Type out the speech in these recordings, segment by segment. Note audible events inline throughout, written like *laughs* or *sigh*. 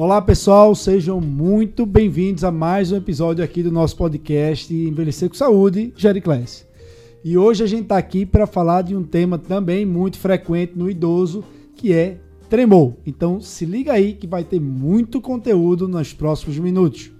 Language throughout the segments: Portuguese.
Olá pessoal, sejam muito bem-vindos a mais um episódio aqui do nosso podcast Envelhecer com Saúde, Class. E hoje a gente está aqui para falar de um tema também muito frequente no idoso, que é tremor. Então se liga aí que vai ter muito conteúdo nos próximos minutos.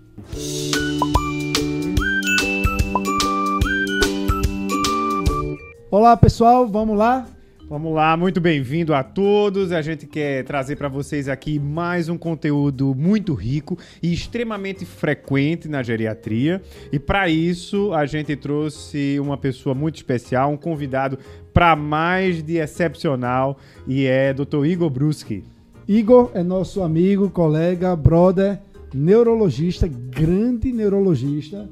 Olá pessoal, vamos lá? Vamos lá, muito bem-vindo a todos. A gente quer trazer para vocês aqui mais um conteúdo muito rico e extremamente frequente na geriatria. E para isso, a gente trouxe uma pessoa muito especial, um convidado para mais de excepcional, e é Dr. Igor Bruski. Igor é nosso amigo, colega, brother, neurologista, grande neurologista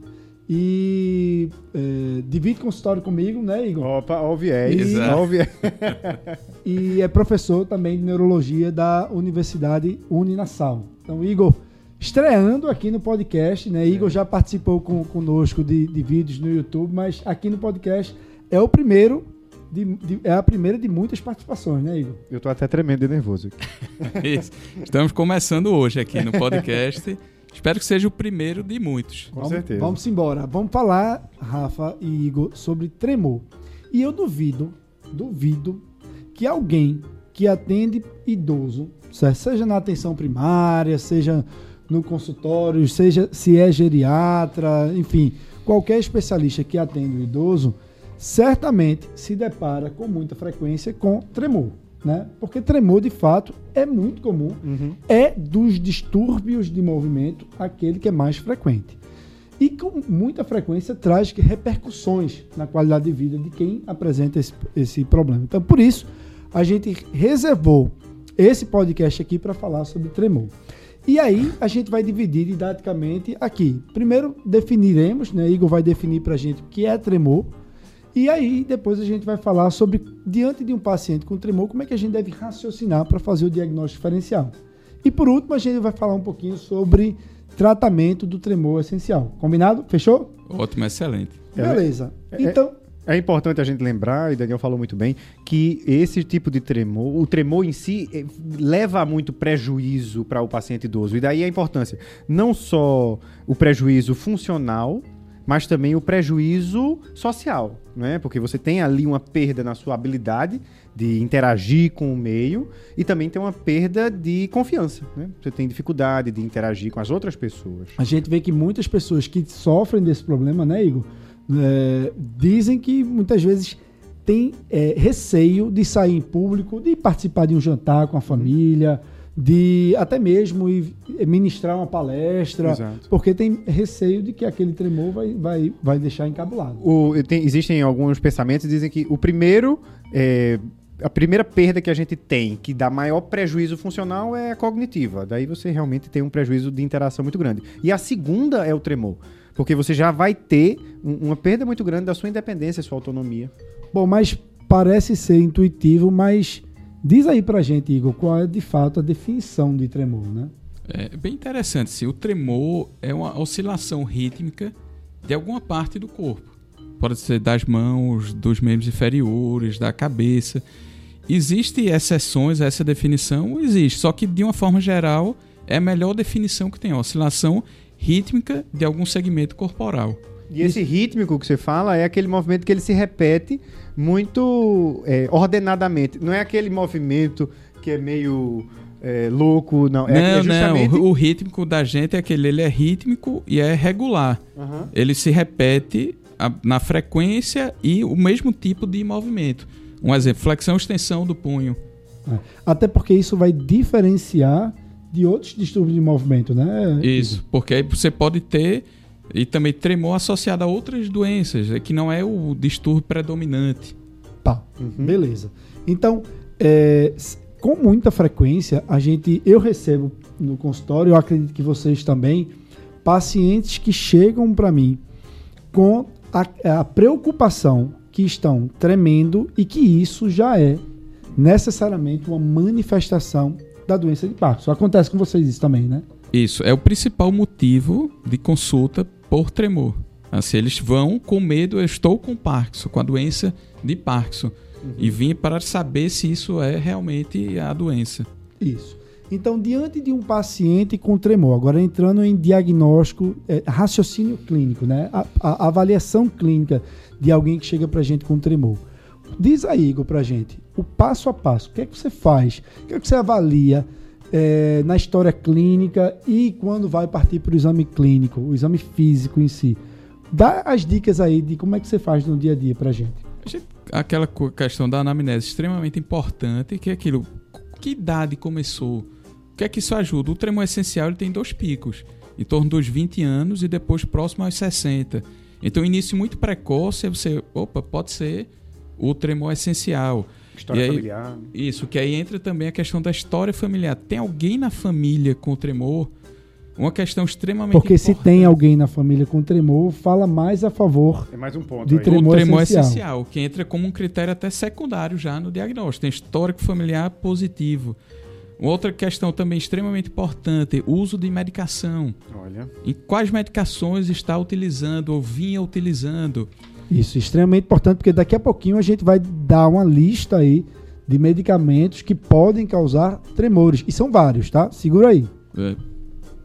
e é, divide consultório comigo, né, Igor? Opa, ó o viés. E, ó o viés. *laughs* e é professor também de neurologia da Universidade Uninasal. Então, Igor, estreando aqui no podcast, né? Igor é. já participou com, conosco de, de vídeos no YouTube, mas aqui no podcast é o primeiro de, de, é a primeira de muitas participações, né, Igor? Eu tô até tremendo de nervoso. *laughs* Estamos começando hoje aqui no podcast. *laughs* Espero que seja o primeiro de muitos. Com vamos, certeza. Vamos embora. Vamos falar, Rafa e Igor, sobre tremor. E eu duvido, duvido que alguém que atende idoso, seja na atenção primária, seja no consultório, seja se é geriatra, enfim, qualquer especialista que atende o idoso, certamente se depara com muita frequência com tremor né? Porque tremor, de fato, é muito comum. Uhum. É dos distúrbios de movimento aquele que é mais frequente. E com muita frequência traz repercussões na qualidade de vida de quem apresenta esse, esse problema. Então, por isso, a gente reservou esse podcast aqui para falar sobre tremor. E aí, a gente vai dividir didaticamente aqui. Primeiro, definiremos, né? Igor vai definir para a gente o que é tremor e aí, depois a gente vai falar sobre, diante de um paciente com tremor, como é que a gente deve raciocinar para fazer o diagnóstico diferencial. E por último, a gente vai falar um pouquinho sobre tratamento do tremor essencial. Combinado? Fechou? Ótimo, excelente. Beleza. É, é então. É, é importante a gente lembrar, e Daniel falou muito bem, que esse tipo de tremor, o tremor em si, eh, leva muito prejuízo para o paciente idoso. E daí a importância, não só o prejuízo funcional, mas também o prejuízo social, né? Porque você tem ali uma perda na sua habilidade de interagir com o meio e também tem uma perda de confiança, né? Você tem dificuldade de interagir com as outras pessoas. A gente vê que muitas pessoas que sofrem desse problema, né, Igor, é, dizem que muitas vezes tem é, receio de sair em público, de participar de um jantar com a família. De até mesmo ministrar uma palestra, Exato. porque tem receio de que aquele tremor vai, vai, vai deixar encabulado. O, tem, existem alguns pensamentos que dizem que o primeiro. É, a primeira perda que a gente tem, que dá maior prejuízo funcional, é a cognitiva. Daí você realmente tem um prejuízo de interação muito grande. E a segunda é o tremor. Porque você já vai ter uma perda muito grande da sua independência, sua autonomia. Bom, mas parece ser intuitivo, mas Diz aí pra gente, Igor, qual é de fato a definição de tremor, né? É bem interessante. Se o tremor é uma oscilação rítmica de alguma parte do corpo. Pode ser das mãos, dos membros inferiores, da cabeça. Existem exceções a essa definição? Existe. Só que, de uma forma geral, é a melhor definição que tem. A oscilação rítmica de algum segmento corporal. E esse rítmico que você fala é aquele movimento que ele se repete muito é, ordenadamente. Não é aquele movimento que é meio é, louco, não. É, não, é justamente... não. O, o rítmico da gente é aquele, ele é rítmico e é regular. Uhum. Ele se repete a, na frequência e o mesmo tipo de movimento. Um exemplo, flexão extensão do punho. É. Até porque isso vai diferenciar de outros distúrbios de movimento, né? Isso, porque aí você pode ter e também tremor associado a outras doenças, é que não é o distúrbio predominante. Tá, uhum. beleza. Então, é, com muita frequência, a gente, eu recebo no consultório, eu acredito que vocês também, pacientes que chegam para mim com a, a preocupação que estão tremendo e que isso já é necessariamente uma manifestação da doença de Parkinson. Acontece com vocês isso também, né? Isso, é o principal motivo de consulta por tremor. Assim, eles vão com medo, eu estou com Parkinson, com a doença de Parkinson. Uhum. E vim para saber se isso é realmente a doença. Isso. Então, diante de um paciente com tremor, agora entrando em diagnóstico, é, raciocínio clínico, né? A, a, avaliação clínica de alguém que chega para a gente com tremor. Diz aí, Igor, para a gente, o passo a passo, o que é que você faz? O que é que você avalia é, na história clínica e quando vai partir para o exame clínico, o exame físico em si? Dá as dicas aí de como é que você faz no dia a dia para gente. Aquela questão da anamnese extremamente importante, que é aquilo, que idade começou? O que é que isso ajuda? O tremor essencial ele tem dois picos, em torno dos 20 anos e depois próximo aos 60. Então, início muito precoce, você, opa, pode ser o tremor essencial. História aí, familiar. Isso, que aí entra também a questão da história familiar. Tem alguém na família com tremor? Uma questão extremamente Porque importante. se tem alguém na família com tremor, fala mais a favor é mais um ponto de aí. tremor, o tremor essencial. essencial, que entra como um critério até secundário já no diagnóstico. Tem histórico familiar positivo. Outra questão também extremamente importante, uso de medicação. Olha. Em quais medicações está utilizando ou vinha utilizando? Isso, extremamente importante, porque daqui a pouquinho a gente vai dar uma lista aí de medicamentos que podem causar tremores. E são vários, tá? Segura aí. É.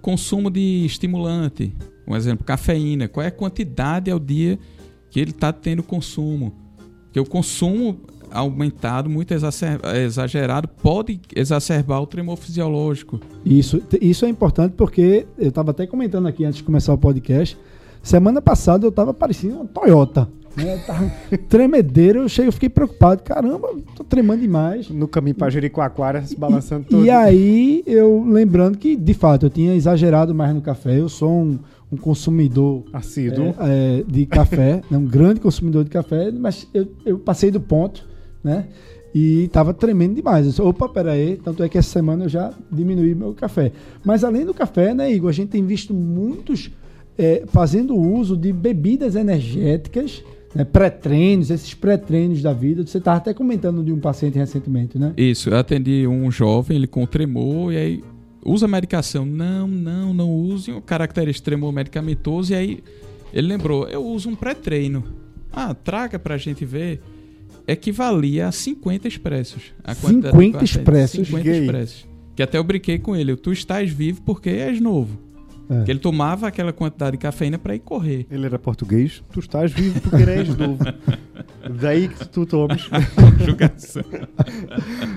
Consumo de estimulante. Um exemplo, cafeína. Qual é a quantidade ao dia que ele está tendo consumo? Porque o consumo aumentado, muito exagerado, pode exacerbar o tremor fisiológico. Isso, isso é importante porque eu estava até comentando aqui antes de começar o podcast. Semana passada eu estava parecendo uma Toyota. Né? Tava *laughs* tremedeiro, eu cheguei, eu fiquei preocupado. Caramba, tô tremando demais. No caminho para Jericoacoara, se balançando e, todo. E aí, eu lembrando que, de fato, eu tinha exagerado mais no café. Eu sou um, um consumidor assíduo é, é, de café, *laughs* né? um grande consumidor de café, mas eu, eu passei do ponto né? E tava tremendo demais. Eu disse, opa, peraí. Tanto é que essa semana eu já diminuí meu café. Mas além do café, né, Igor, a gente tem visto muitos é, fazendo uso de bebidas energéticas, né, pré-treinos, esses pré-treinos da vida. Você estava até comentando de um paciente recentemente, né? Isso, eu atendi um jovem, ele com tremor, e aí usa medicação. Não, não, não use. O característico tremor medicamentoso, e aí ele lembrou, eu uso um pré-treino. Ah, traga pra gente ver equivalia a 50 expressos. A 50 expressos? 50 expressos. Que até eu brinquei com ele. Tu estás vivo porque és novo. É. Que ele tomava aquela quantidade de cafeína para ir correr. Ele era português. Tu estás vivo porque és *laughs* novo. Daí que tu tomas.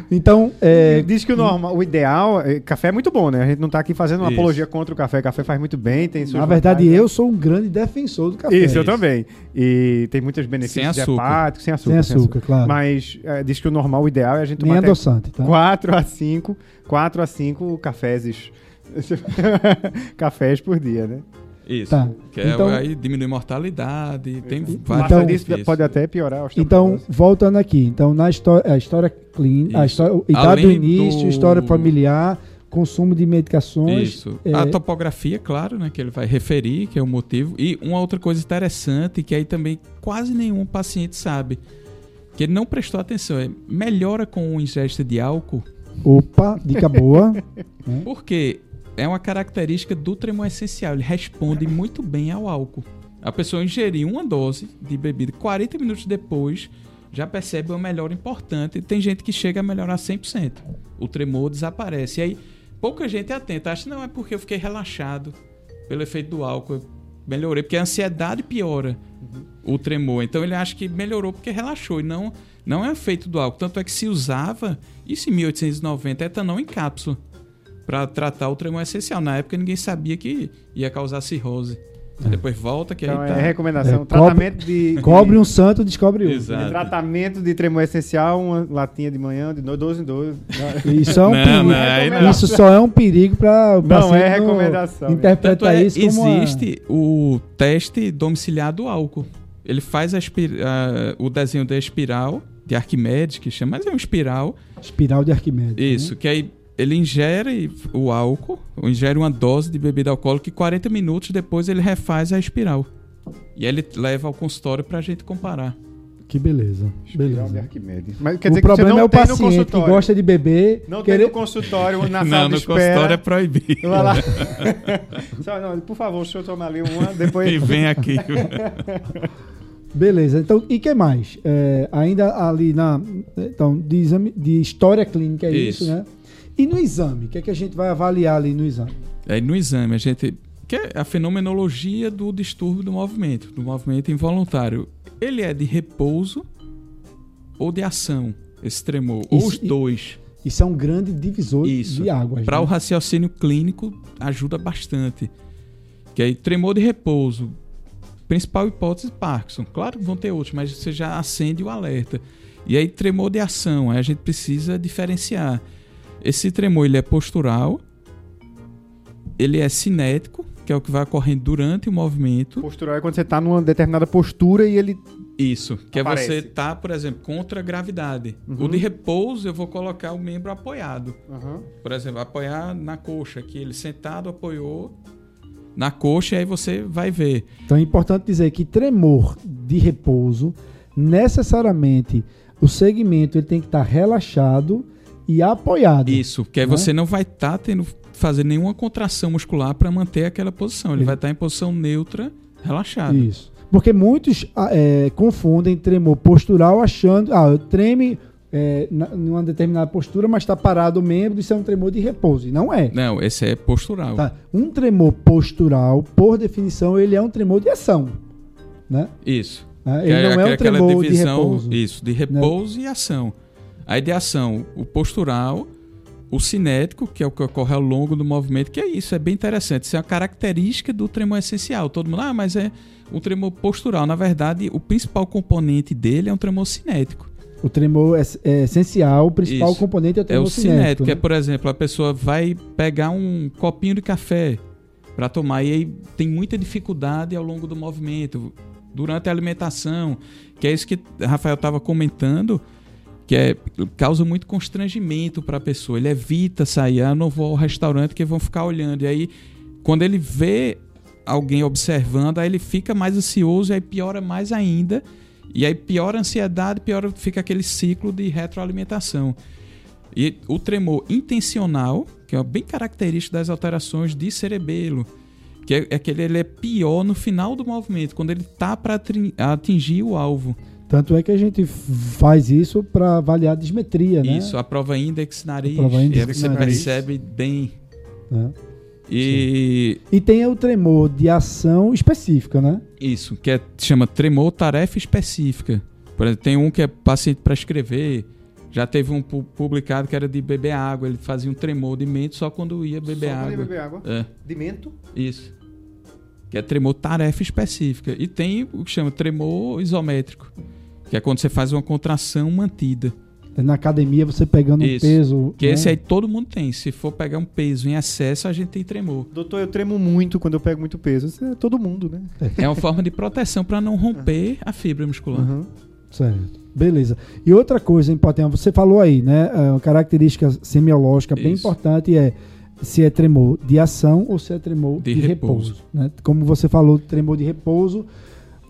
então, é... diz que o normal, o ideal, é, café é muito bom, né? A gente não está aqui fazendo uma Isso. apologia contra o café. Café faz muito bem, tem Na verdade, eu sou um grande defensor do café. Isso, Isso. eu também. E tem muitos benefícios sem hepáticos, sem açúcar. Sem açúcar, sem açúcar. claro. Mas é, diz que o normal, o ideal é a gente tomar Nem adoçante, tá? 4 a 5, 4 a 5 cafés *laughs* cafés por dia, né? Isso. Tá. Que é, então, aí diminui mortalidade, tem então, vários então, pode até piorar. Então, voltando aqui, então na história, a história clínica, a história, idade do início, do... história familiar, consumo de medicações. Isso. É... A topografia, claro, né, que ele vai referir, que é o motivo. E uma outra coisa interessante, que aí também quase nenhum paciente sabe, que ele não prestou atenção, é melhora com o ingesta de álcool. Opa, dica boa. *laughs* Porque é uma característica do tremor essencial. Ele responde muito bem ao álcool. A pessoa ingerir uma dose de bebida 40 minutos depois já percebe uma melhora importante. Tem gente que chega a melhorar 100%. O tremor desaparece. E aí, pouca gente é atenta. Acha que não é porque eu fiquei relaxado pelo efeito do álcool. Eu melhorei, porque a ansiedade piora uhum. o tremor. Então ele acha que melhorou porque relaxou. E não, não é efeito do álcool. Tanto é que se usava, isso em 1890, etanol em cápsula para tratar o tremor essencial. Na época ninguém sabia que ia causar cirrose. É. Depois volta que então, aí tá. É recomendação. É, tratamento de. Cobre um santo, descobre um. Exato. tratamento de tremor essencial, uma latinha de manhã, de 12 em 12. Isso é um não, perigo. Não, Isso só é um perigo para Não é recomendação. Interpretar é, isso como Existe uma... o teste domiciliar do álcool. Ele faz a, a, o desenho da espiral de Arquimedes, que chama, mas é um espiral. Espiral de Arquimedes. Isso, né? que aí ele ingere o álcool, ingere uma dose de bebida alcoólica e 40 minutos depois ele refaz a espiral. E aí ele leva ao consultório para a gente comparar. Que beleza. beleza. Mas quer o dizer problema que não é o paciente que gosta de beber. Não querer... tem no consultório, na sala não, de espera. no consultório é proibido. Vai lá. *laughs* Só, não, por favor, o senhor toma ali uma, depois... E vem aqui. *laughs* Beleza, então, e que mais? É, ainda ali na. Então, de, exame, de história clínica é isso, isso né? E no exame? O que é que a gente vai avaliar ali no exame? Aí no exame a gente que é a fenomenologia do distúrbio do movimento, do movimento involuntário. Ele é de repouso ou de ação, esse tremor, isso, ou os dois. Isso é um grande divisor isso. de águas. Para né? o raciocínio clínico ajuda bastante. Que aí tremor de repouso, principal hipótese Parkinson. Claro que vão ter outros, mas você já acende o alerta. E aí tremor de ação, aí a gente precisa diferenciar. Esse tremor ele é postural, ele é cinético, que é o que vai ocorrendo durante o movimento. Postural é quando você está numa determinada postura e ele. Isso, que aparece. é você estar, tá, por exemplo, contra a gravidade. Uhum. O de repouso, eu vou colocar o membro apoiado. Uhum. Por exemplo, apoiar na coxa, que ele sentado apoiou na coxa, e aí você vai ver. Então é importante dizer que tremor de repouso, necessariamente, o segmento ele tem que estar relaxado e apoiado. Isso, porque aí né? você não vai estar tá tendo fazer nenhuma contração muscular para manter aquela posição. Ele Isso. vai estar em posição neutra, relaxado. Isso. Porque muitos ah, é, confundem tremor postural achando, ah, treme é, numa determinada postura, mas está parado o membro, isso é um tremor de repouso. E não é. Não, esse é postural. Tá. Um tremor postural, por definição, ele é um tremor de ação. Né? Isso. É, ele é, não é um tremor divisão, de repouso. Isso, de repouso né? e ação. A ideação, o postural o cinético, que é o que ocorre ao longo do movimento, que é isso, é bem interessante. Isso é uma característica do tremor essencial. Todo mundo, ah, mas é um tremor postural. Na verdade, o principal componente dele é um tremor cinético. O tremor é, é essencial, o principal isso. componente é o tremor é o cinético. cinético né? é, por exemplo, a pessoa vai pegar um copinho de café para tomar e aí tem muita dificuldade ao longo do movimento, durante a alimentação, que é isso que Rafael estava comentando que é, causa muito constrangimento para a pessoa. Ele evita sair, ah, não vou ao restaurante que vão ficar olhando. E aí, quando ele vê alguém observando, aí ele fica mais ansioso e aí piora mais ainda. E aí piora a ansiedade, piora fica aquele ciclo de retroalimentação. E o tremor intencional, que é bem característico das alterações de cerebelo, que é, é que ele é pior no final do movimento, quando ele está para atingir o alvo. Tanto é que a gente faz isso para avaliar a dismetria, né? Isso, a prova index nariz. A prova index você nariz. percebe bem. É. E... e tem o tremor de ação específica, né? Isso, que é, chama tremor tarefa específica. Por exemplo, tem um que é paciente para escrever. Já teve um publicado que era de beber água. Ele fazia um tremor de mento só quando ia beber só água. Só ia beber água? É. De mento? Isso. Que é tremor tarefa específica. E tem o que chama tremor isométrico que é quando você faz uma contração mantida. É na academia você pegando Isso. um peso. Que né? esse aí todo mundo tem. Se for pegar um peso em excesso, a gente tem tremor. Doutor, eu tremo muito quando eu pego muito peso. Isso é todo mundo, né? É uma forma de proteção para não romper a fibra muscular. Uhum. Certo. Beleza. E outra coisa importante, você falou aí, né? É uma característica semiológica bem Isso. importante é se é tremor de ação ou se é tremor de, de repouso. repouso né? Como você falou, tremor de repouso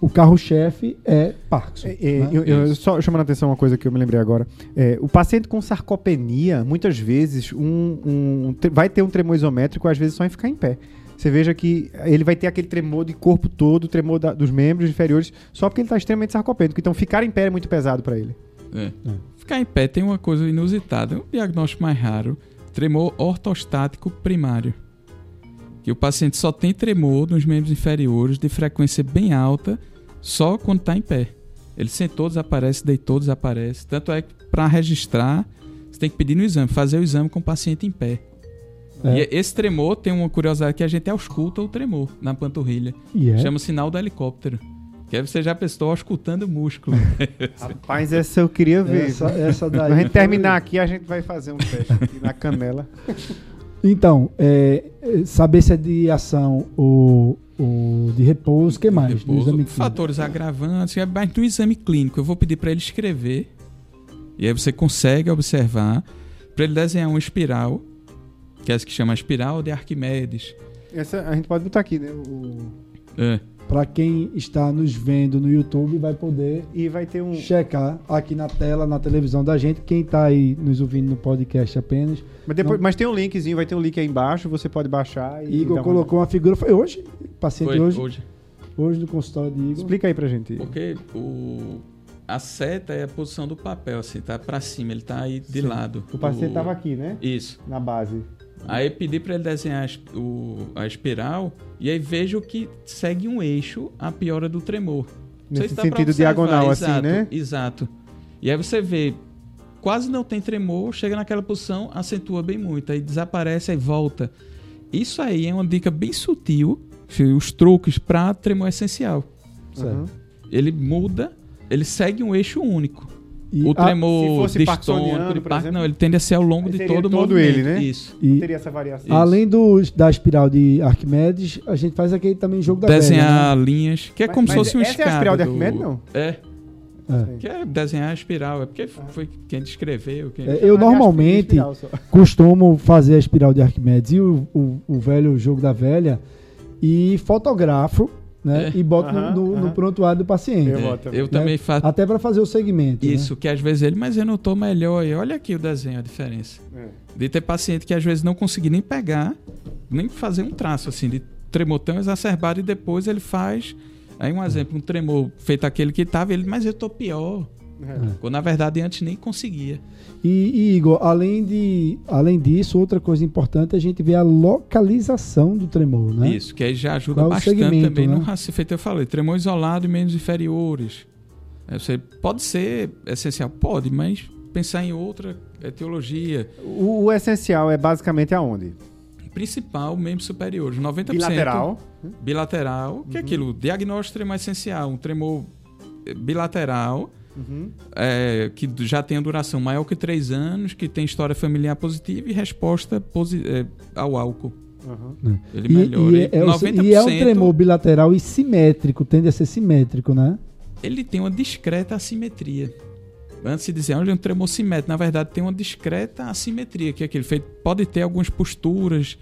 o carro-chefe é Parkinson. É, é, né? eu, eu, só chamando a atenção uma coisa que eu me lembrei agora. É, o paciente com sarcopenia, muitas vezes, um, um, vai ter um tremor isométrico, às vezes só em ficar em pé. Você veja que ele vai ter aquele tremor de corpo todo, tremor da, dos membros inferiores, só porque ele está extremamente sarcopênico. Então, ficar em pé é muito pesado para ele. É. É. Ficar em pé tem uma coisa inusitada, um diagnóstico mais raro: tremor ortostático primário. Que o paciente só tem tremor nos membros inferiores de frequência bem alta só quando está em pé. Ele sentou, desaparece, deitou, desaparece. Tanto é que para registrar, você tem que pedir no exame, fazer o exame com o paciente em pé. É. E esse tremor tem uma curiosidade que a gente ausculta o tremor na panturrilha. Yeah. É? Chama sinal do helicóptero. Que aí você já prestou auscultando o músculo. *laughs* Rapaz, essa eu queria ver. Essa, essa daí. Quando a gente terminar aqui, a gente vai fazer um teste aqui na canela. Então, é, saber se é de ação ou o de repouso, o que mais? Repouso, fatores agravantes, é mais do exame clínico. Eu vou pedir para ele escrever, e aí você consegue observar, para ele desenhar uma espiral, que é essa que chama espiral de Arquimedes. Essa a gente pode botar aqui, né? O... É. Para quem está nos vendo no YouTube, vai poder e vai ter um checar aqui na tela, na televisão da gente. Quem está aí nos ouvindo no podcast apenas. Mas, depois, não... mas tem um linkzinho, vai ter um link aí embaixo, você pode baixar. E Igor colocou uma... uma figura. Foi hoje? Paciente Foi, hoje? Hoje. Hoje no consultório de Igor. Explica aí pra gente. Porque o a seta é a posição do papel, assim, tá para cima, ele tá aí de Sim. lado. O paciente estava aqui, né? Isso. Na base. Aí pedi para ele desenhar o, a espiral e aí vejo que segue um eixo a piora do tremor. Nesse sentido diagonal, exato, assim, né? Exato. E aí você vê, quase não tem tremor, chega naquela posição, acentua bem muito, aí desaparece, aí volta. Isso aí é uma dica bem sutil, os truques para tremor essencial. Certo. Ele muda, ele segue um eixo único. E o tremor distônico de Parkinson, não, ele tende a ser ao longo de todo o todo ele, né? Isso. E teria essa variação. Além do, da espiral de Arquimedes, a gente faz aquele também jogo da Desenhar velha, né? linhas, que é mas, como se fosse um escada. Essa é a espiral de Arquimedes, do... não? É. É. Que é desenhar a espiral, é porque foi quem descreveu. Quem... É, eu normalmente *laughs* costumo fazer a espiral de Arquimedes e o, o, o velho jogo da velha e fotografo né? É. E boto uh -huh, no, no, prontuário do paciente. Eu, é. eu né? também faço. Até para fazer o segmento. Né? Isso, né? que às vezes ele, mas eu não tô melhor. E olha aqui o desenho, a diferença. É. De ter paciente que às vezes não consegui nem pegar, nem fazer um traço assim, de tremor tão exacerbado e depois ele faz. Aí um exemplo, um tremor feito aquele que estava, ele, mas eu tô pior. É. Na verdade antes nem conseguia. E, e, Igor, além, de, além disso, outra coisa importante é a gente ver a localização do tremor, né? Isso, que aí já ajuda Qual bastante também né? no raciocínio. Feito eu falei, tremor isolado e menos inferiores. É, você pode ser essencial, pode, mas pensar em outra etiologia. O, o essencial é basicamente aonde? Principal, membros superiores, 90%. Bilateral. Bilateral, que é uhum. é aquilo, diagnóstico tremor essencial, um tremor bilateral Uhum. É, que já tem a duração maior que três anos, que tem história familiar positiva e resposta posi é, ao álcool. Uhum. Ele e, melhora. E é, é, 90%, e é um tremor bilateral e simétrico, tende a ser simétrico, né? Ele tem uma discreta assimetria. Antes de dizer, olha, é um tremor simétrico, na verdade tem uma discreta assimetria, que é aquele feito. Pode ter algumas posturas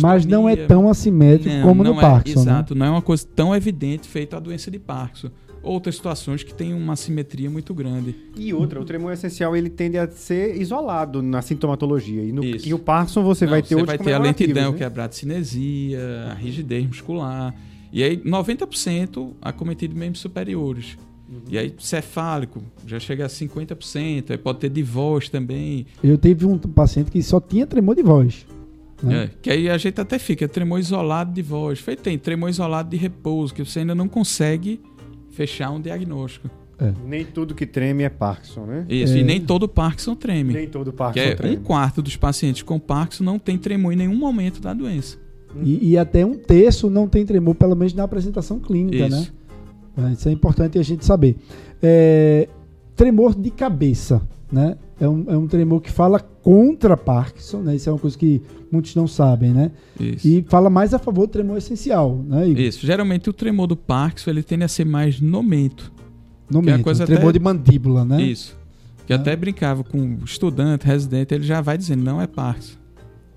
Mas não é tão assimétrico não, como não no é, Parkinson. Né? Exato, né? não é uma coisa tão evidente feita a doença de Parkinson outras situações que têm uma simetria muito grande. E outra, o tremor essencial ele tende a ser isolado na sintomatologia. E, no, e o Parkinson você Não, vai ter Você vai ter a lentidão, né? que é a bradicinesia, a rigidez muscular. E aí 90% acometido de membros superiores. Uhum. E aí, cefálico, já chega a 50%, aí pode ter de voz também. Eu tive um paciente que só tinha tremor de voz. Né? É, que aí a gente até fica tremor isolado de voz. Feito tem tremor isolado de repouso, que você ainda não consegue fechar um diagnóstico. É. Nem tudo que treme é Parkinson, né? Isso, é. e nem todo Parkinson treme. Nem todo Parkinson é treme. Um quarto dos pacientes com Parkinson não tem tremor em nenhum momento da doença. E, e até um terço não tem tremor, pelo menos na apresentação clínica, né? Isso. né? Isso é importante a gente saber. É, tremor de cabeça, né? É um, é um tremor que fala contra Parkinson, né? Isso é uma coisa que muitos não sabem, né? Isso. E fala mais a favor do tremor essencial, né? Igor? Isso. Geralmente o tremor do Parkinson ele tende a ser mais no mento. No é mento, coisa tremor até... de mandíbula, né? Isso. Que é. até brincava com estudante, residente, ele já vai dizendo, não é Parkinson.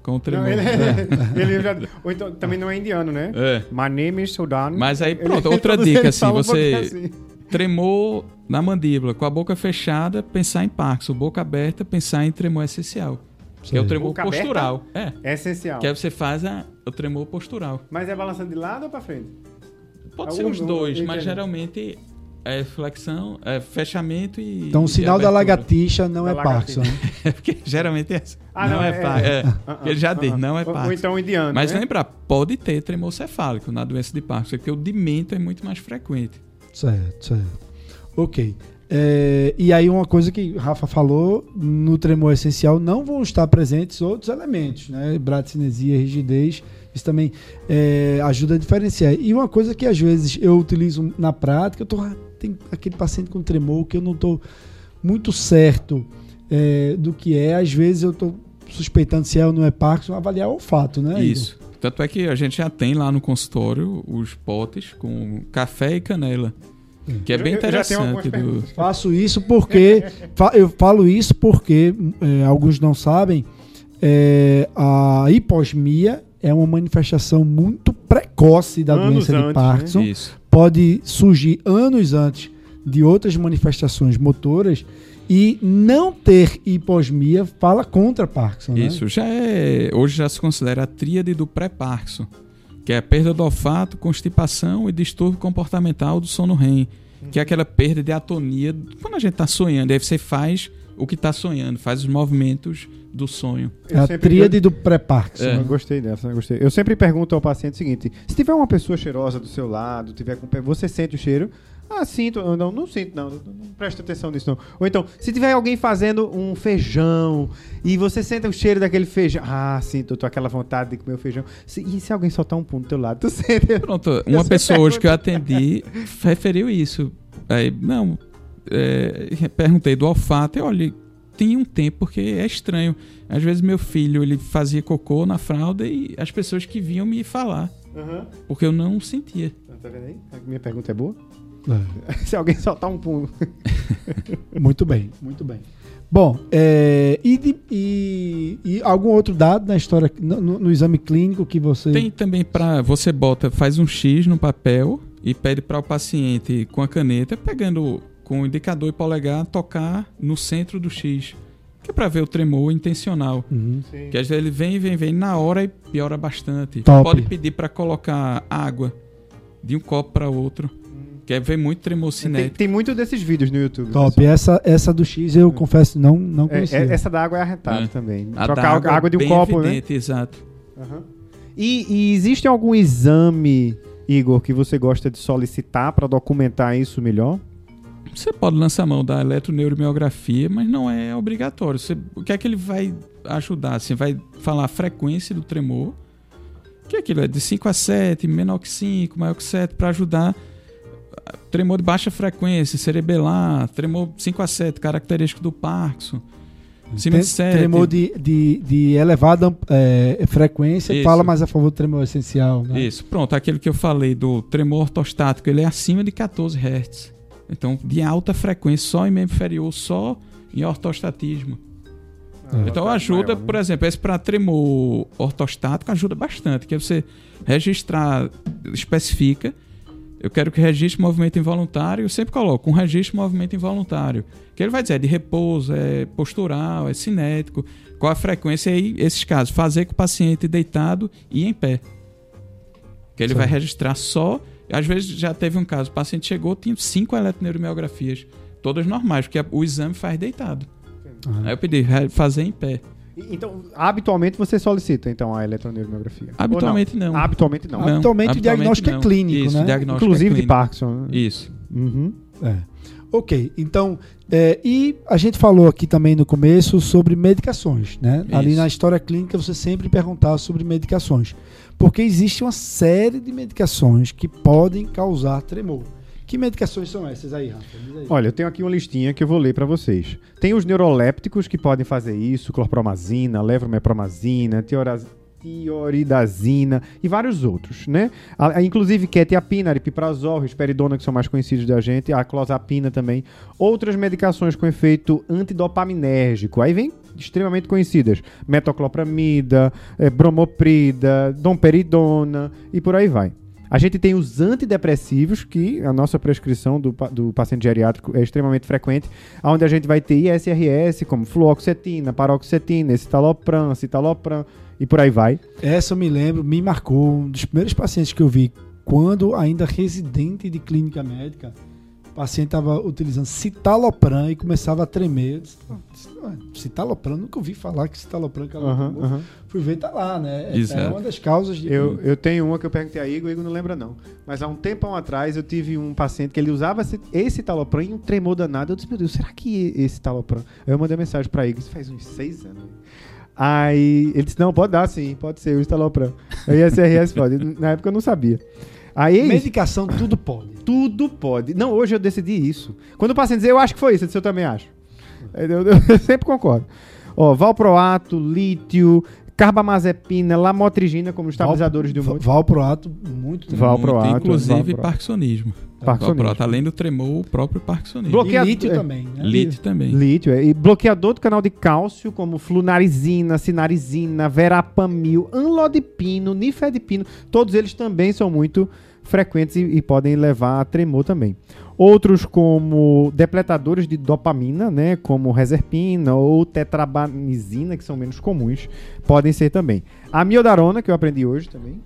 Com o tremor. Não, ele, é. *laughs* ele já, ou então também não é indiano, né? É. My name is Sudan. Mas aí, pronto, *laughs* outra ele, dica, assim, você... Assim. Tremor na mandíbula, com a boca fechada, pensar em Parkinson. Boca aberta, pensar em tremor essencial. Que é o tremor boca postural. É. é essencial. Que aí você faz a, o tremor postural. Mas é balançando de lado ou para frente? Pode ser os dois, mas geralmente é flexão, é fechamento e. Então o sinal da lagartixa não da é Parkinson. *laughs* é porque geralmente é. Ah, não, não, é, é Parkinson. É, uh -uh, ele já uh diz, não é Parkinson. Ou então indiano. Mas né? lembra, pode ter tremor cefálico na doença de Parkinson, porque o dimento é muito mais frequente. Certo, certo. Ok. É, e aí uma coisa que Rafa falou, no tremor essencial não vão estar presentes outros elementos, né? Bradicinesia, rigidez, isso também é, ajuda a diferenciar. E uma coisa que às vezes eu utilizo na prática, eu tô, ah, tem aquele paciente com tremor que eu não estou muito certo é, do que é, às vezes eu estou suspeitando se é ou não é Parkinson, avaliar o olfato, né? Isso. Tanto é que a gente já tem lá no consultório os potes com café e canela. Que é bem interessante. Do... Faço isso porque. *laughs* eu falo isso porque é, alguns não sabem. É, a hiposmia é uma manifestação muito precoce da anos doença de né? Parkinson. Né? Pode surgir anos antes de outras manifestações motoras e não ter hiposmia fala contra Parkinson. Né? Isso já é hoje já se considera a tríade do pré-Parkinson, que é a perda do olfato, constipação e distúrbio comportamental do sono REM. que é aquela perda de atonia quando a gente está sonhando. Aí você faz o que está sonhando, faz os movimentos do sonho. É a tríade do pré-Parkinson. É. Eu gostei dessa, eu gostei. Eu sempre pergunto ao paciente o seguinte: se tiver uma pessoa cheirosa do seu lado, tiver com você sente o cheiro? Ah, sinto. Não, não sinto, não. Não, presta atenção nisso, não. Ou então, se tiver alguém fazendo um feijão e você sente o cheiro daquele feijão. Ah, sinto, tô aquela vontade de comer o feijão. Se, e se alguém soltar um pum do teu lado, tu *laughs* sente. Pronto, uma pessoa hoje que eu atendi referiu isso. Aí, não, é, perguntei do olfato e olha, tem um tempo porque é estranho. Às vezes meu filho ele fazia cocô na fralda e as pessoas que vinham me falar. Uhum. Porque eu não sentia. Tá vendo aí? A minha pergunta é boa? É. *laughs* Se alguém soltar um pulo. *laughs* muito bem, muito bem. Bom, é, e, e, e, algum outro dado na história, no, no, no exame clínico que você. Tem também para. Você bota, faz um X no papel e pede para o paciente com a caneta, pegando com o indicador e polegar, tocar no centro do X. Que é para ver o tremor intencional. Uhum. Que às vezes ele vem, vem, vem na hora e piora bastante. Top. Pode pedir para colocar água de um copo para outro. Quer ver muito tremor cinético. Tem, tem muito desses vídeos no YouTube. Top. Essa, essa do X eu confesso não, não conhecia. É, essa da água é arretada é. também. A Trocar água, água de um copo, né? evidente, né? Exato. Uhum. E, e existe algum exame, Igor, que você gosta de solicitar para documentar isso melhor? Você pode lançar mão da eletroneuromiografia, mas não é obrigatório. Você, o que é que ele vai ajudar? Você vai falar a frequência do tremor, que é aquilo é de 5 a 7, menor que 5, maior que 7, para ajudar tremor de baixa frequência, cerebelar, tremor 5 a 7, característico do Parkinson. Tem, tremor de, de, de elevada é, frequência, Isso. fala mais a favor do tremor essencial. Né? Isso, pronto. Aquele que eu falei do tremor ortostático, ele é acima de 14 Hz. Então, de alta frequência, só em membro inferior, só em ortostatismo. Ah, então ajuda, maior, né? por exemplo, esse para tremor ortostático ajuda bastante, que é você registrar, especifica eu quero que registre movimento involuntário, eu sempre coloco um registro movimento involuntário. Que ele vai dizer é de repouso, é postural, é cinético, qual a frequência aí, esses casos, fazer com o paciente deitado e em pé. Que ele Sim. vai registrar só. Às vezes já teve um caso, o paciente chegou, tinha cinco eletroneuromiografías, todas normais, porque o exame faz deitado. Uhum. Aí eu pedi fazer em pé. Então, habitualmente você solicita então a eletroneuromiografia? Habitualmente não. não. Habitualmente não. não. Habitualmente, o diagnóstico não. é clínico, Isso, né? Diagnóstico Inclusive é de Parkinson. Né? Isso. Uhum. É. Ok, então, é, e a gente falou aqui também no começo sobre medicações, né? Isso. Ali na história clínica você sempre perguntava sobre medicações, porque existe uma série de medicações que podem causar tremor. Que medicações são essas aí, Rafa? Aí. Olha, eu tenho aqui uma listinha que eu vou ler para vocês. Tem os neurolépticos que podem fazer isso, clorpromazina, levomepromazina, tioridazina e vários outros, né? A, a, inclusive quetiapina, aripiprazol, risperidona, que são mais conhecidos da gente, a clozapina também. Outras medicações com efeito antidopaminérgico. Aí vem extremamente conhecidas: metoclopramida, é, bromoprida, domperidona e por aí vai. A gente tem os antidepressivos, que a nossa prescrição do, do paciente geriátrico é extremamente frequente, onde a gente vai ter ISRS, como fluoxetina, paroxetina, escitalopram, citalopram e por aí vai. Essa eu me lembro, me marcou, um dos primeiros pacientes que eu vi, quando ainda residente de clínica médica, paciente estava utilizando citalopram e começava a tremer. Eu disse, citalopram, nunca ouvi falar que citalopram que ela uhum, uhum. Fui ver, tá lá, né? É, é uma das causas de... Eu, eu tenho uma que eu perguntei a Igor, Igor não lembra não. Mas há um tempão atrás eu tive um paciente que ele usava esse talopram e um tremor danado. Eu disse, meu Deus, será que esse talopram... Aí eu mandei mensagem pra Igor, isso faz uns seis anos. Aí ele disse, não, pode dar sim, pode ser, o estalopram. Aí a CRS pode. Na época eu não sabia. Aí, é Medicação, tudo pode. Tudo pode. Não, hoje eu decidi isso. Quando o paciente diz, eu acho que foi isso, eu disse, eu também acho. Eu, eu, eu sempre concordo. Ó, valproato, lítio, carbamazepina, lamotrigina como estabilizadores Val, de humor. Valproato, muito. Valproato. Muito, inclusive valproato. parkinsonismo. Parkinsonismo. Valproato, além do tremor, o próprio parkinsonismo. E lítio é, também. Né? Lítio também. Lítio, é. E bloqueador do canal de cálcio, como flunarizina, sinarizina, verapamil, anlodipino, nifedipino. Todos eles também são muito frequentes e, e, podem levar a tremor também. Outros como depletadores de dopamina, né, como reserpina ou tetrabanizina, que são menos comuns, podem ser também. A miodarona, que eu aprendi hoje também.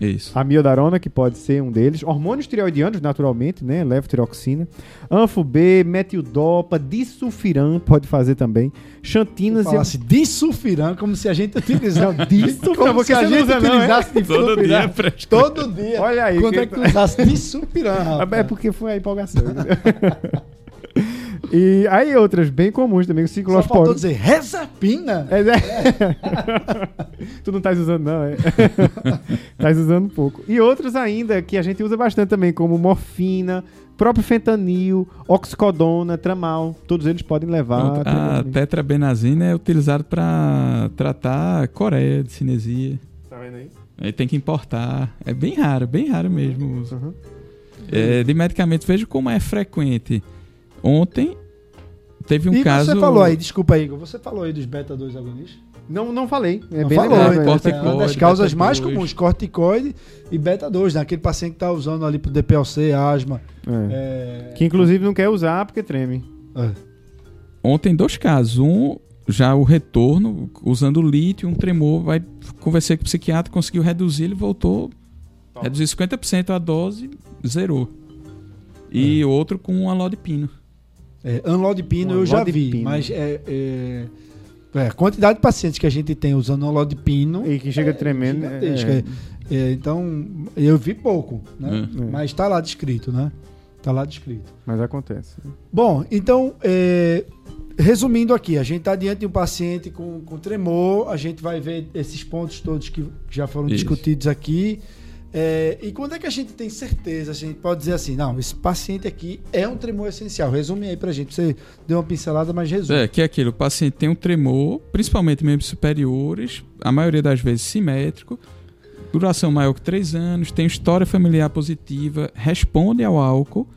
Isso. A miodarona, que pode ser um deles. Hormônios tireoidianos, naturalmente, né? Levotiroxina. Anfo-B, metildopa, disulfiram, pode fazer também. Xantinas e... Assim, disulfiram, como se a gente utilizasse... disulfiram, como se a gente usa, utilizasse não, é? Todo dia, Todo dia. Olha aí. Quando que... é que tu usasse disulfiram, *laughs* rapaz? É porque foi a empolgação. *laughs* E aí outras bem comuns também, o ciclosporin. Só faltou dizer resapina. É, é. *laughs* tu não estás usando não, é? estás *laughs* usando um pouco. E outros ainda que a gente usa bastante também, como morfina, próprio fentanil, oxicodona, tramal, todos eles podem levar. A tetrabenazina é utilizado para tratar coreia de cinesia. Tá vendo aí? Aí tem que importar. É bem raro, bem raro mesmo o uso. Uhum. É, de medicamento, veja como é frequente. Ontem teve um e caso. Você falou aí, desculpa, Igor, você falou aí dos beta-2 agonistas? Não, não falei. É não bem falou, lembrado, né? corticoide, é uma das causas mais comuns, corticoide e beta-2, né? Aquele paciente que está usando ali pro DPLC, asma. É. É... Que inclusive não quer usar porque treme. É. Ontem, dois casos. Um, já o retorno, usando lítio, um tremor. Vai, conversei com o psiquiatra, conseguiu reduzir, ele voltou. Top. Reduzir 50% a dose, zerou. E é. outro com um alodipino. É, anlodipino eu já vi, mas é, é, é, a quantidade de pacientes que a gente tem usando anlodipino... E que chega é tremendo. É. É, então, eu vi pouco, né? Mas está lá descrito, né? Está lá descrito. Mas acontece. Bom, então, resumindo aqui, a gente está diante de um paciente com, com tremor, a gente vai ver esses pontos todos que já foram Isso. discutidos aqui. É, e quando é que a gente tem certeza, a gente pode dizer assim, não, esse paciente aqui é um tremor essencial. Resume aí pra gente. Você deu uma pincelada, mas resume. É, que é aquilo, o paciente tem um tremor, principalmente membros superiores, a maioria das vezes simétrico, duração maior que 3 anos, tem história familiar positiva, responde ao álcool,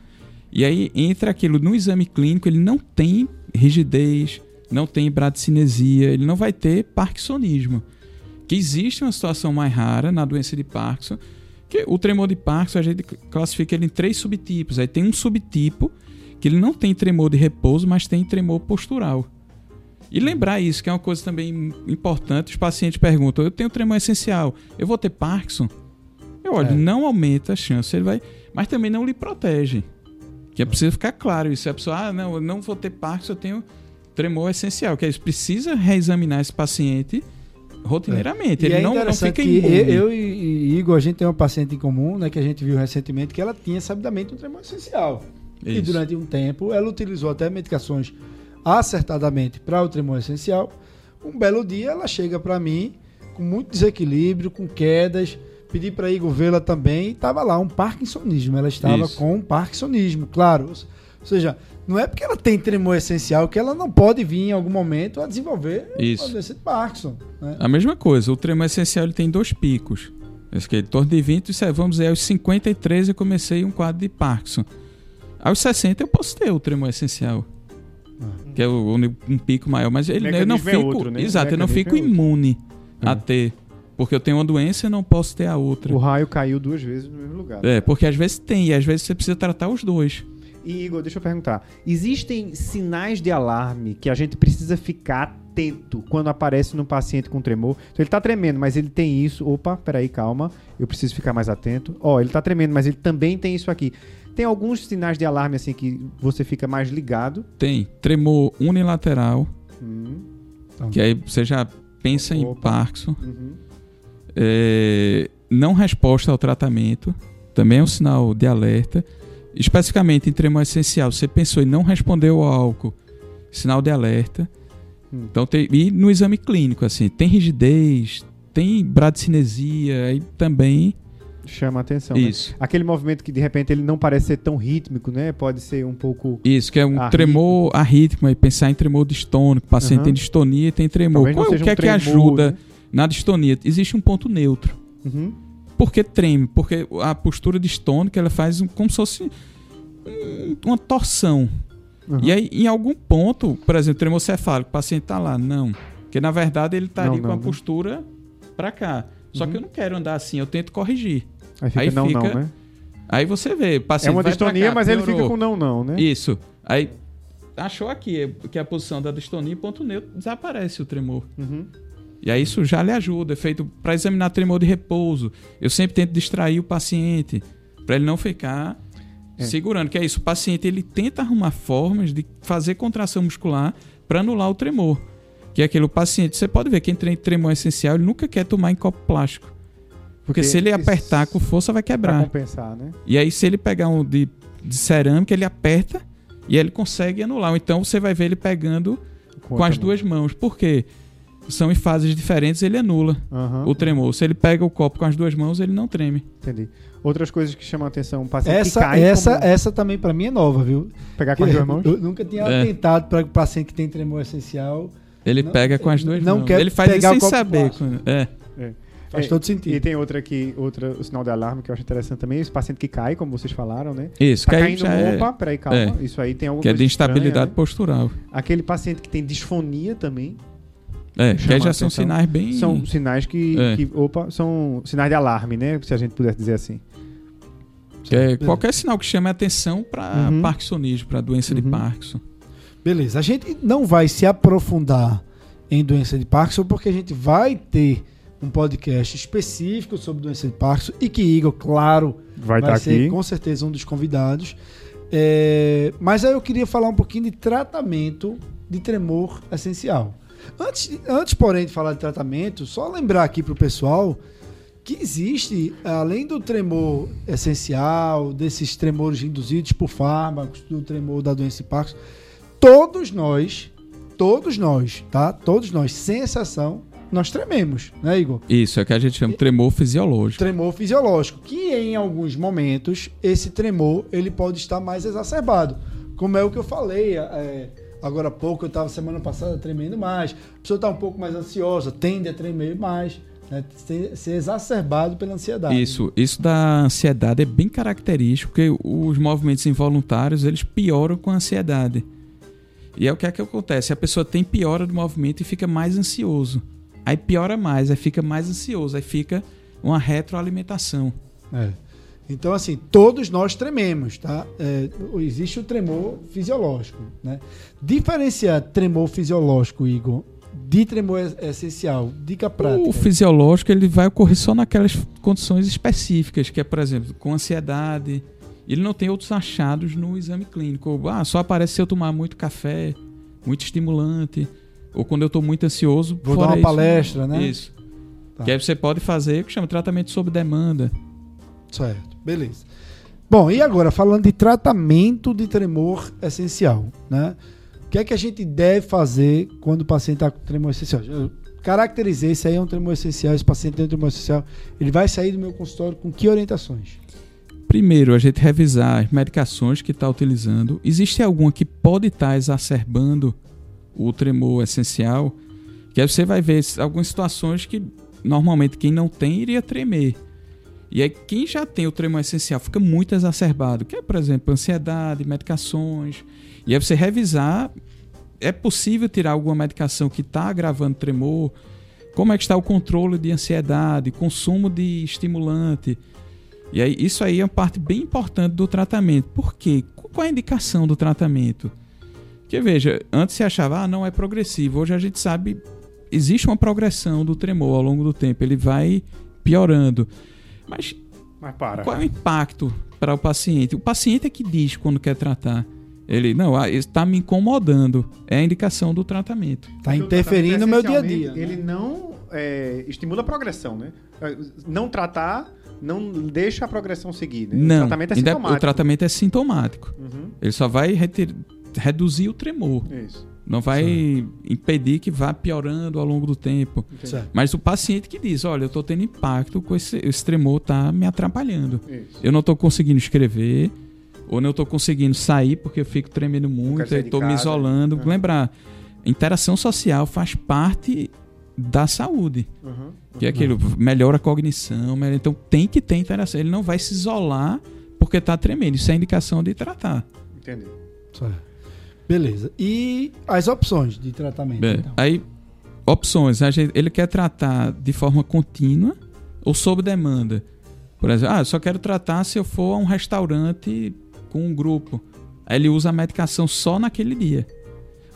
e aí entra aquilo no exame clínico, ele não tem rigidez, não tem bradicinesia, ele não vai ter parkinsonismo. Que existe uma situação mais rara na doença de Parkinson, que o tremor de Parkinson a gente classifica ele em três subtipos. Aí tem um subtipo que ele não tem tremor de repouso, mas tem tremor postural. E lembrar isso, que é uma coisa também importante. Os pacientes perguntam: eu tenho tremor essencial, eu vou ter Parkinson? Eu olho, é. não aumenta a chance, ele vai, mas também não lhe protege. Que é preciso ficar claro isso. A pessoa, ah, não, eu não vou ter Parkinson, eu tenho tremor essencial. Que é isso, precisa reexaminar esse paciente rotineiramente. É. Ele é não, não fica. Eu e Igor, a gente tem uma paciente em comum, né, que a gente viu recentemente, que ela tinha sabidamente um tremor essencial. Isso. E durante um tempo ela utilizou até medicações acertadamente para o tremor essencial. Um belo dia ela chega para mim com muito desequilíbrio, com quedas. Pedi para Igor vê-la também e estava lá um parkinsonismo. Ela estava Isso. com um parkinsonismo, claro. Ou seja, não é porque ela tem tremor essencial que ela não pode vir em algum momento a desenvolver Isso. uma doença de Parkinson. Né? A mesma coisa, o tremor essencial ele tem dois picos. Esse que é em torno de 20, isso é, vamos dizer, aos 53 eu comecei um quadro de Parkinson. Aos 60 eu posso ter o tremor essencial. Ah. Que é o, um pico maior, mas ele, eu não é fico. É outro, né? Exato, eu não fico é imune a ter. Porque eu tenho uma doença e não posso ter a outra. O raio caiu duas vezes no mesmo lugar. É, porque às vezes tem, e às vezes você precisa tratar os dois. E Igor, deixa eu perguntar: existem sinais de alarme que a gente precisa ficar atento quando aparece num paciente com tremor? Então ele tá tremendo, mas ele tem isso. Opa, peraí, calma. Eu preciso ficar mais atento. Ó, oh, ele tá tremendo, mas ele também tem isso aqui. Tem alguns sinais de alarme assim que você fica mais ligado? Tem. Tremor unilateral. Hum. Que aí você já pensa Opa. em Parkinson. Uhum. É, não resposta ao tratamento. Também é um sinal de alerta. Especificamente em tremor essencial, você pensou e não respondeu ao álcool, sinal de alerta. Hum. Então, tem, e no exame clínico, assim, tem rigidez, tem bradicinesia, aí também chama a atenção. Né? Isso. Né? Aquele movimento que de repente ele não parece ser tão rítmico, né? Pode ser um pouco. Isso, que é um tremor arrítmico, aí pensar em tremor distônico. O paciente uhum. tem distonia e tem tremor. Qual, o que um é que ajuda né? na distonia? Existe um ponto neutro. Uhum. Por que treme? Porque a postura distônica ela faz como se fosse uma torção. Uhum. E aí, em algum ponto, por exemplo, tremor cefálico, o paciente está lá. Não. Porque na verdade ele está ali com a né? postura para cá. Só uhum. que eu não quero andar assim, eu tento corrigir. Aí fica aí não, fica... não, né? Aí você vê, paciente É uma distonia, cá, mas piorou. ele fica com não, não, né? Isso. Aí achou aqui que a posição da distonia, ponto neutro, desaparece o tremor. Uhum. E aí isso já lhe ajuda. É feito para examinar tremor de repouso. Eu sempre tento distrair o paciente para ele não ficar é. segurando. Que é isso, o paciente ele tenta arrumar formas de fazer contração muscular para anular o tremor. Que é aquele paciente, você pode ver, quem tem tremor essencial, ele nunca quer tomar em copo plástico. Porque, Porque se ele apertar com força, vai quebrar. compensar, né? E aí, se ele pegar um de, de cerâmica, ele aperta e ele consegue anular. Então, você vai ver ele pegando com, com as duas mãos. Por quê? São em fases diferentes, ele anula uhum. o tremor. Se ele pega o copo com as duas mãos, ele não treme. Entendi. Outras coisas que chamam a atenção, um paciente essa, que cai essa, como... essa também para mim é nova, viu? Pegar com as duas mãos? Eu nunca tinha é. atentado para o paciente que tem tremor essencial. Ele não, pega com as duas não mãos. Quer ele faz pegar isso sem saber. É. é. Faz é, todo sentido. E tem outra aqui, outra, o sinal de alarme que eu acho interessante também, esse paciente que cai, como vocês falaram, né? Isso, tá caindo, já é... opa, peraí, calma, é. isso aí tem alguma Que é de instabilidade estranha, né? postural. Aquele paciente que tem disfonia também. É, que já são sinais bem... São sinais que, é. que, opa, são sinais de alarme, né? Se a gente pudesse dizer assim. É, qualquer sinal que chame a atenção para uhum. parkinsonismo, para doença uhum. de Parkinson. Beleza, a gente não vai se aprofundar em doença de Parkinson, porque a gente vai ter um podcast específico sobre doença de Parkinson e que Igor, claro, vai, vai tá ser aqui. com certeza um dos convidados. É, mas aí eu queria falar um pouquinho de tratamento de tremor essencial. Antes, antes, porém, de falar de tratamento, só lembrar aqui para o pessoal que existe, além do tremor essencial, desses tremores induzidos por fármacos, do tremor da doença de Parkinson, todos nós todos nós, tá? Todos nós, sem exceção, nós trememos, né, Igor? Isso, é que a gente chama de tremor fisiológico. Tremor fisiológico, que em alguns momentos esse tremor ele pode estar mais exacerbado, como é o que eu falei é, agora há pouco, eu estava semana passada tremendo mais, a pessoa está um pouco mais ansiosa, tende a tremer mais, né, ser exacerbado pela ansiedade. Isso, isso da ansiedade é bem característico, porque os movimentos involuntários eles pioram com a ansiedade. E é o que é que acontece? A pessoa tem piora do movimento e fica mais ansioso. Aí piora mais, aí fica mais ansioso, aí fica uma retroalimentação. É. Então, assim, todos nós trememos, tá? É, existe o tremor fisiológico, né? Diferenciar tremor fisiológico, Igor, de tremor essencial, dica prática. O fisiológico, ele vai ocorrer só naquelas condições específicas, que é, por exemplo, com ansiedade, ele não tem outros achados no exame clínico. Ah, só aparece se eu tomar muito café, muito estimulante, ou quando eu estou muito ansioso. Vou dar uma isso, palestra, né? Isso. Tá. Que aí você pode fazer o que chama tratamento sob demanda. Certo, beleza. Bom, e agora, falando de tratamento de tremor essencial, né? O que é que a gente deve fazer quando o paciente está com tremor essencial? Eu caracterizei, esse aí é um tremor essencial, esse paciente tem um tremor essencial. Ele vai sair do meu consultório com que orientações? Primeiro, a gente revisar as medicações que está utilizando. Existe alguma que pode estar tá exacerbando o tremor essencial? Que aí você vai ver algumas situações que normalmente quem não tem iria tremer. E aí quem já tem o tremor essencial fica muito exacerbado, que é, por exemplo, ansiedade, medicações. E aí você revisar, é possível tirar alguma medicação que está agravando tremor? Como é que está o controle de ansiedade, consumo de estimulante? E aí, isso aí é uma parte bem importante do tratamento. Por quê? Qual é a indicação do tratamento? Porque veja, antes se achava, ah, não é progressivo. Hoje a gente sabe, existe uma progressão do tremor ao longo do tempo. Ele vai piorando. Mas, Mas para. qual é o impacto para o paciente? O paciente é que diz quando quer tratar. Ele, não, ah, está me incomodando. É a indicação do tratamento. Está interferindo no meu dia a dia. Ele né? não é, estimula a progressão, né? Não tratar não deixa a progressão seguir, né? Não, o tratamento é sintomático. O tratamento é sintomático. Uhum. Ele só vai reduzir o tremor. Isso. Não vai Sim. impedir que vá piorando ao longo do tempo. Mas o paciente que diz, olha, eu estou tendo impacto com esse, esse tremor, está me atrapalhando. Isso. Eu não estou conseguindo escrever, ou não estou conseguindo sair porque eu fico tremendo muito, estou me isolando. Uhum. Lembrar, interação social faz parte da saúde. Uhum. Que é aquilo, melhora a cognição, melhora, então tem que ter interação. Ele não vai se isolar porque está tremendo. Isso é indicação de tratar. Entendi. Beleza. E as opções de tratamento? Bem, então? Aí, opções. Ele quer tratar de forma contínua ou sob demanda. Por exemplo, ah, eu só quero tratar se eu for a um restaurante com um grupo. Aí ele usa a medicação só naquele dia.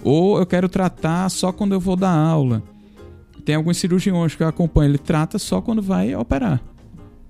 Ou eu quero tratar só quando eu vou dar aula. tem alguns cirurgiões que eu acompanho, ele trata só quando vai operar.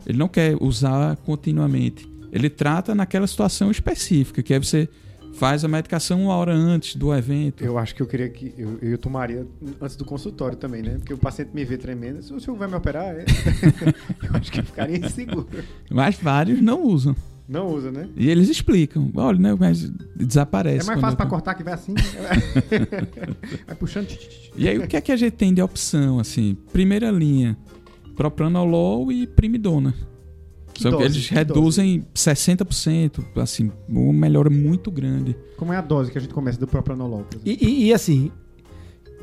Ele não quer usar continuamente. Ele trata naquela situação específica, que é você faz a medicação uma hora antes do evento. Eu acho que eu queria que eu, eu tomaria antes do consultório também, né? Porque o paciente me vê tremendo. Se o senhor vai me operar, é. *laughs* eu acho que eu ficaria inseguro. Mas vários não usam. Não usa, né? E eles explicam. Olha, né? Mas desaparece. É mais fácil para cortar que vai assim. *laughs* vai puxando. E aí, o que é que a gente tem de opção, assim? Primeira linha, propranolol e primidona. Que Só dose, que eles que reduzem dose? 60%, assim, uma melhora muito grande. Como é a dose que a gente começa do propranolol? E, e, e, assim,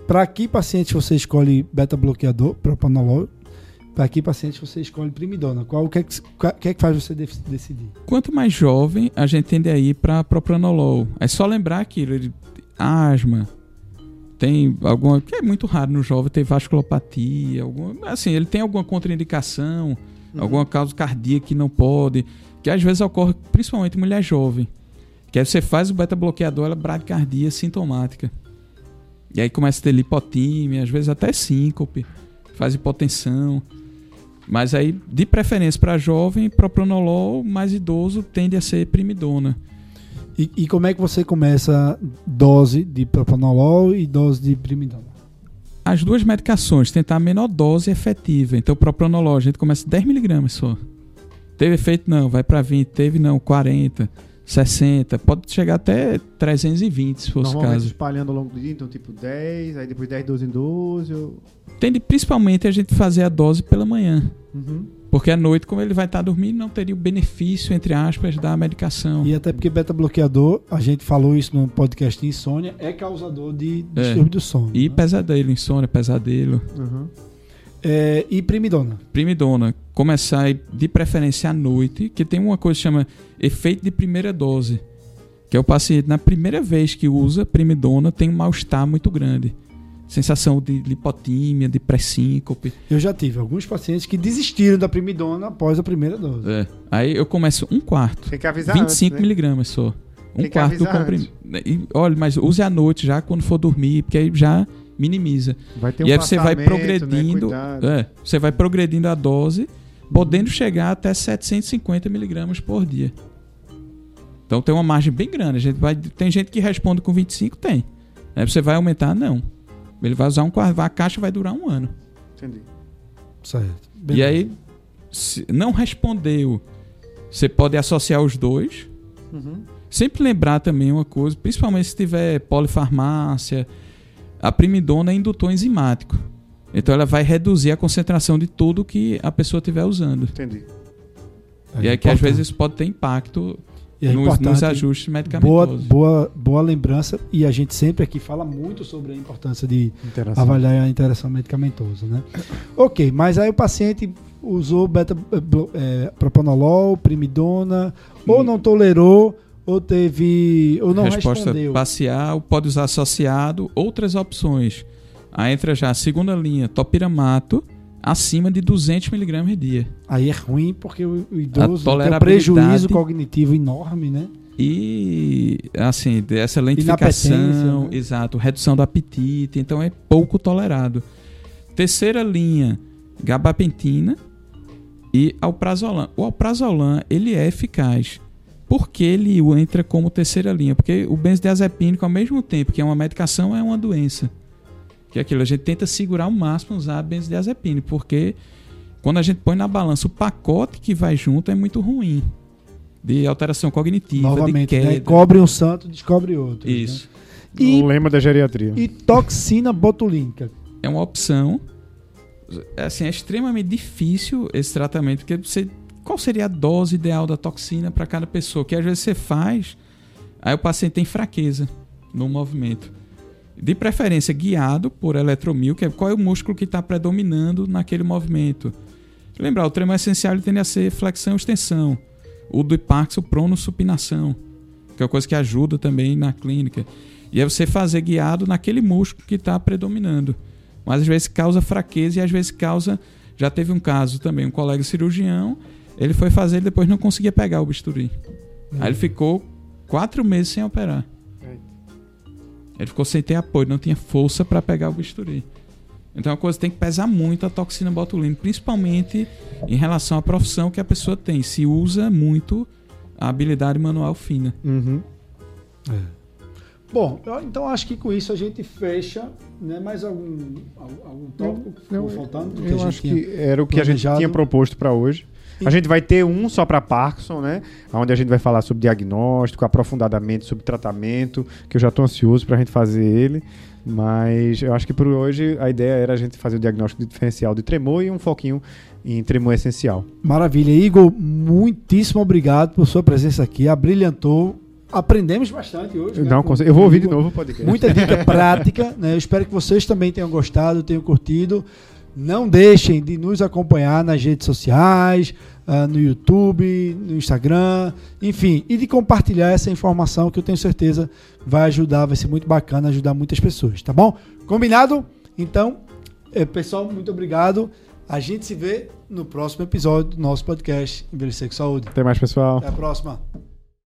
para que paciente você escolhe beta-bloqueador, propranolol, para que paciente você escolhe primidona? Qual o que é que, que, é que faz você decidir? Quanto mais jovem, a gente tende a ir para propranolol. É só lembrar aquilo, ele, asma, tem alguma que é muito raro no jovem ter vasculopatia, alguma, assim, ele tem alguma contraindicação, uhum. alguma causa cardíaca que não pode, que às vezes ocorre principalmente em mulher jovem. Que aí você faz o beta bloqueador, ela bradicardia sintomática. E aí começa a ter lipotímia, às vezes até síncope, faz hipotensão. Mas aí, de preferência para jovem, propranolol mais idoso tende a ser primidona. E, e, como é que você começa dose de propranolol e dose de primidona? As duas medicações, tentar a menor dose efetiva. Então, propranolol, a gente começa 10mg só. Teve efeito? Não. Vai para 20. Teve? Não. 40. 60, pode chegar até 320 se fosse o caso. espalhando ao longo do dia, então tipo 10, aí depois 10, 12 em 12. Ou... Tende principalmente a gente fazer a dose pela manhã. Uhum. Porque à noite, como ele vai estar dormindo, não teria o benefício, entre aspas, da medicação. E até porque beta-bloqueador, a gente falou isso no podcast insônia, é causador de é. distúrbio é. do sono. E né? pesadelo, insônia, pesadelo. Uhum. É, e primidona? Primidona. Começar de preferência à noite, que tem uma coisa que chama efeito de primeira dose. Que é o paciente, na primeira vez que usa primidona, tem um mal-estar muito grande. Sensação de lipotímia, de pré-síncope. Eu já tive alguns pacientes que desistiram da primidona após a primeira dose. É. Aí eu começo um quarto. Tem que avisar 25 antes, né? miligramas só. Um tem quarto do comprimido. Olha, mas use à noite já quando for dormir, porque aí já minimiza. Vai ter um e aí você vai né? progredindo, né? é, você vai progredindo a dose, podendo chegar até 750 miligramas por dia. Então tem uma margem bem grande. A gente vai, tem gente que responde com 25, tem. Aí você vai aumentar, não. Ele vai usar um quarto, a caixa vai durar um ano. Entendi. Certo. e aí, se não respondeu, você pode associar os dois. Uhum. Sempre lembrar também uma coisa, principalmente se tiver polifarmácia, a primidona é indutor enzimático. Então ela vai reduzir a concentração de tudo que a pessoa estiver usando. Entendi. É e é, é que às vezes isso pode ter impacto é nos, nos, ajustes medicamentosos. Boa, boa, boa lembrança. E a gente sempre aqui fala muito sobre a importância de avaliar a interação medicamentosa. Né? ok, mas aí o paciente usou beta, é, propanolol, primidona, hum. ou não tolerou ou teve ou não Resposta respondeu. parcial, pode usar associado, outras opções. Aí entra já a segunda linha, topiramato, acima de 200 mg dia. Aí é ruim porque o, idoso tem um prejuízo cognitivo enorme, né? E assim, essa lentificação, né? exato, redução do apetite, então é pouco tolerado. Terceira linha, gabapentina e alprazolam. O alprazolam, ele é eficaz por que ele entra como terceira linha? Porque o benzodiazepínico, ao mesmo tempo que é uma medicação, é uma doença. Que é aquilo, a gente tenta segurar ao máximo usar benzodiazepínico, porque quando a gente põe na balança o pacote que vai junto é muito ruim. De alteração cognitiva, Novamente, de né? queda. Né? Cobre um santo, descobre outro. Né? Isso. Né? E, o lema da geriatria. E toxina botulínica. É uma opção. Assim, é extremamente difícil esse tratamento, porque você qual seria a dose ideal da toxina para cada pessoa? Que às vezes você faz, aí o paciente tem fraqueza no movimento. De preferência guiado por eletromil, que é qual é o músculo que está predominando naquele movimento. Lembrar, o tremor essencial ele tende a ser flexão e extensão. O do Parkinson, prono supinação, que é uma coisa que ajuda também na clínica. E é você fazer guiado naquele músculo que está predominando. Mas às vezes causa fraqueza e às vezes causa. Já teve um caso também, um colega cirurgião, ele foi fazer e depois não conseguia pegar o bisturi. Aí ele ficou quatro meses sem operar. Ele ficou sem ter apoio, não tinha força para pegar o bisturi. Então a coisa tem que pesar muito a toxina botulina, principalmente em relação à profissão que a pessoa tem. Se usa muito a habilidade manual fina. Uhum. É. Bom, eu, então acho que com isso a gente fecha. Né? Mais algum, algum tópico que ficou faltando? Eu acho que era o que planejado. a gente tinha proposto para hoje. A gente vai ter um só para Parkinson, né? Onde a gente vai falar sobre diagnóstico, aprofundadamente sobre tratamento, que eu já estou ansioso para a gente fazer ele. Mas eu acho que por hoje a ideia era a gente fazer o diagnóstico diferencial de tremor e um foquinho em tremor essencial. Maravilha. Igor, muitíssimo obrigado por sua presença aqui. Abrilhantou Aprendemos bastante hoje. Né, Não, com, eu vou ouvir de novo o podcast. Muita dica *laughs* prática. Né? Eu espero que vocês também tenham gostado, tenham curtido. Não deixem de nos acompanhar nas redes sociais, uh, no YouTube, no Instagram, enfim, e de compartilhar essa informação que eu tenho certeza vai ajudar, vai ser muito bacana, ajudar muitas pessoas, tá bom? Combinado? Então, é, pessoal, muito obrigado. A gente se vê no próximo episódio do nosso podcast Envelhecer com Saúde. Até mais, pessoal. Até a próxima.